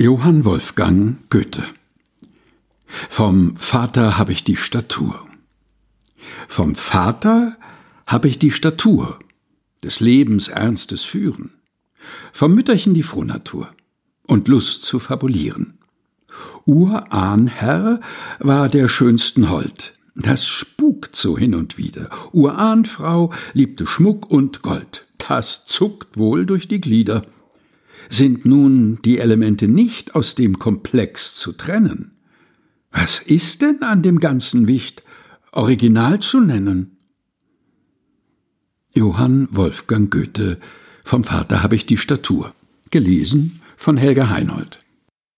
Johann Wolfgang Goethe Vom Vater habe ich die Statur. Vom Vater habe ich die Statur, des Lebens ernstes Führen, vom Mütterchen die Frohnatur und Lust zu fabulieren. Urahnherr war der schönsten Hold, das spukt so hin und wieder. Urahnfrau liebte Schmuck und Gold, das zuckt wohl durch die Glieder. Sind nun die Elemente nicht aus dem Komplex zu trennen? Was ist denn an dem ganzen Wicht original zu nennen? Johann Wolfgang Goethe Vom Vater habe ich die Statur. Gelesen von Helga Heinold.